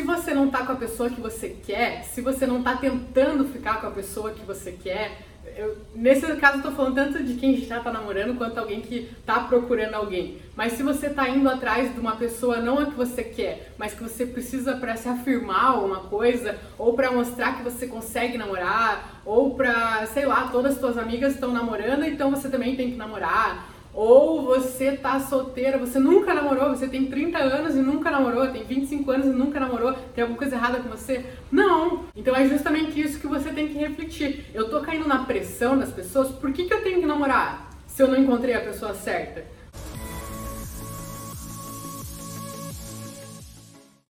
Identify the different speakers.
Speaker 1: se você não tá com a pessoa que você quer, se você não tá tentando ficar com a pessoa que você quer, eu, nesse caso eu tô falando tanto de quem já tá namorando quanto alguém que tá procurando alguém. Mas se você tá indo atrás de uma pessoa não a que você quer, mas que você precisa para se afirmar alguma coisa, ou para mostrar que você consegue namorar, ou pra, sei lá, todas as suas amigas estão namorando, então você também tem que namorar ou você tá solteira, você nunca namorou, você tem 30 anos e nunca namorou, tem 25 anos e nunca namorou, tem alguma coisa errada com você? Não! Então é justamente isso que você tem que refletir. Eu tô caindo na pressão das pessoas, por que, que eu tenho que namorar se eu não encontrei a pessoa certa?